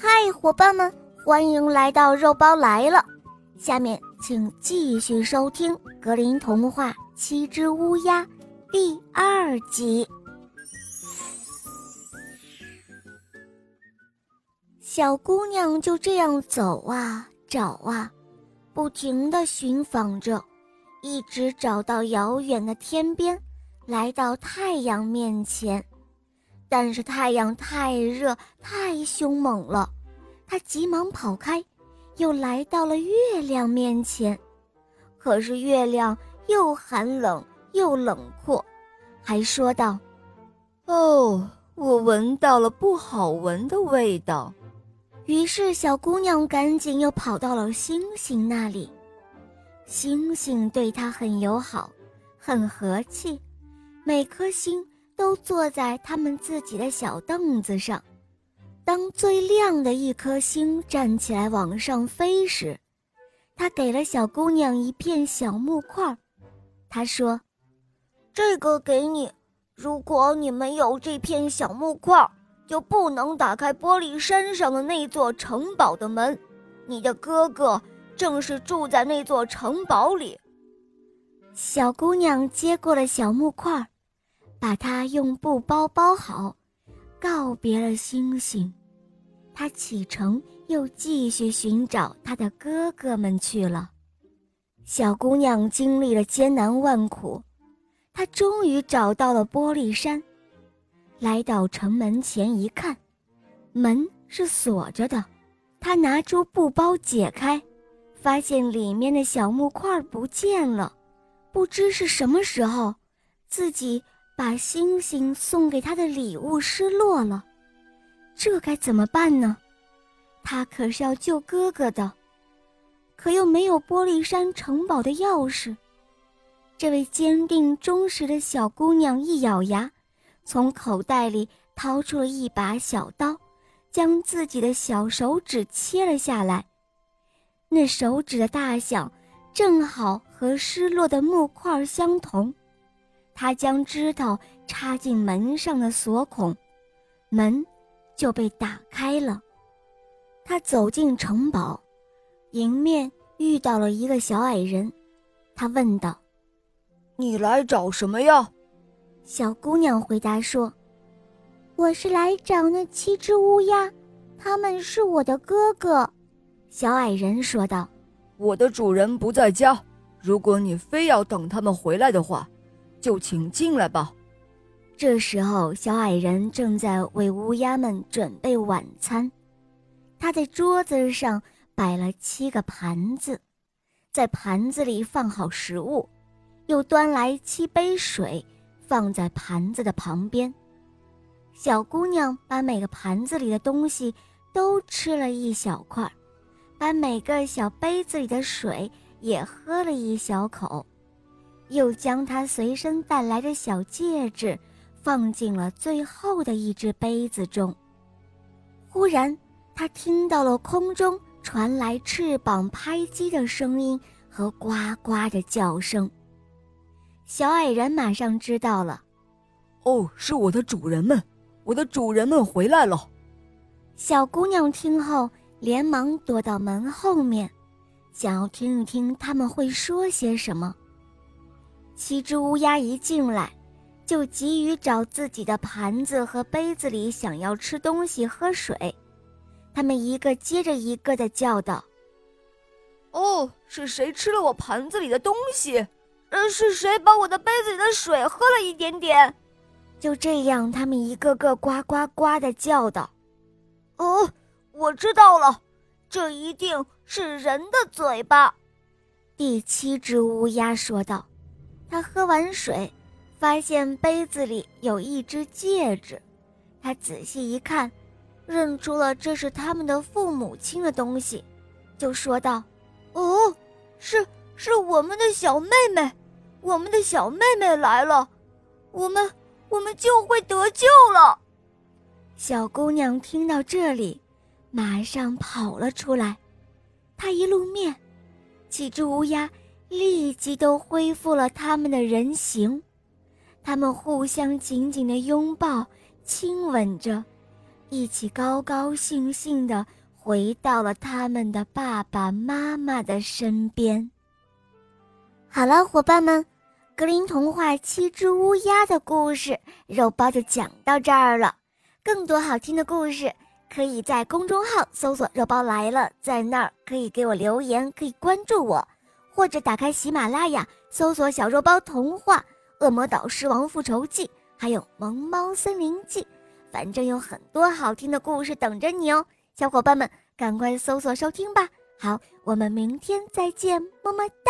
嗨，伙伴们，欢迎来到肉包来了。下面请继续收听格林童话《七只乌鸦》第二集。小姑娘就这样走啊找啊，不停地寻访着，一直找到遥远的天边，来到太阳面前。但是太阳太热，太凶猛了，他急忙跑开，又来到了月亮面前。可是月亮又寒冷又冷酷，还说道：“哦，我闻到了不好闻的味道。”于是小姑娘赶紧又跑到了星星那里。星星对她很友好，很和气，每颗星。都坐在他们自己的小凳子上。当最亮的一颗星站起来往上飞时，他给了小姑娘一片小木块。他说：“这个给你。如果你没有这片小木块，就不能打开玻璃山上的那座城堡的门。你的哥哥正是住在那座城堡里。”小姑娘接过了小木块。把它用布包包好，告别了星星，他启程又继续寻找他的哥哥们去了。小姑娘经历了艰难万苦，她终于找到了玻璃山。来到城门前一看，门是锁着的。她拿出布包解开，发现里面的小木块不见了。不知是什么时候，自己。把星星送给他的礼物失落了，这该怎么办呢？他可是要救哥哥的，可又没有玻璃山城堡的钥匙。这位坚定忠实的小姑娘一咬牙，从口袋里掏出了一把小刀，将自己的小手指切了下来。那手指的大小正好和失落的木块相同。他将枝头插进门上的锁孔，门就被打开了。他走进城堡，迎面遇到了一个小矮人。他问道：“你来找什么呀？”小姑娘回答说：“我是来找那七只乌鸦，他们是我的哥哥。”小矮人说道：“我的主人不在家，如果你非要等他们回来的话。”就请进来吧。这时候，小矮人正在为乌鸦们准备晚餐。他在桌子上摆了七个盘子，在盘子里放好食物，又端来七杯水，放在盘子的旁边。小姑娘把每个盘子里的东西都吃了一小块，把每个小杯子里的水也喝了一小口。又将他随身带来的小戒指放进了最后的一只杯子中。忽然，他听到了空中传来翅膀拍击的声音和呱呱的叫声。小矮人马上知道了，哦，是我的主人们，我的主人们回来了。小姑娘听后，连忙躲到门后面，想要听一听他们会说些什么。七只乌鸦一进来，就急于找自己的盘子和杯子里想要吃东西、喝水。他们一个接着一个的叫道：“哦，是谁吃了我盘子里的东西？呃，是谁把我的杯子里的水喝了一点点？”就这样，他们一个个呱呱呱的叫道：“哦，我知道了，这一定是人的嘴巴。”第七只乌鸦说道。他喝完水，发现杯子里有一只戒指。他仔细一看，认出了这是他们的父母亲的东西，就说道：“哦，是是我们的小妹妹，我们的小妹妹来了，我们我们就会得救了。”小姑娘听到这里，马上跑了出来。她一露面，几只乌鸦。立即都恢复了他们的人形，他们互相紧紧的拥抱、亲吻着，一起高高兴兴地回到了他们的爸爸妈妈的身边。好了，伙伴们，格林童话《七只乌鸦》的故事，肉包就讲到这儿了。更多好听的故事，可以在公众号搜索“肉包来了”，在那儿可以给我留言，可以关注我，或者打开喜马拉雅搜索“小肉包童话”。《恶魔岛狮王复仇记》，还有《萌猫森林记》，反正有很多好听的故事等着你哦，小伙伴们赶快搜索收听吧！好，我们明天再见，么么哒。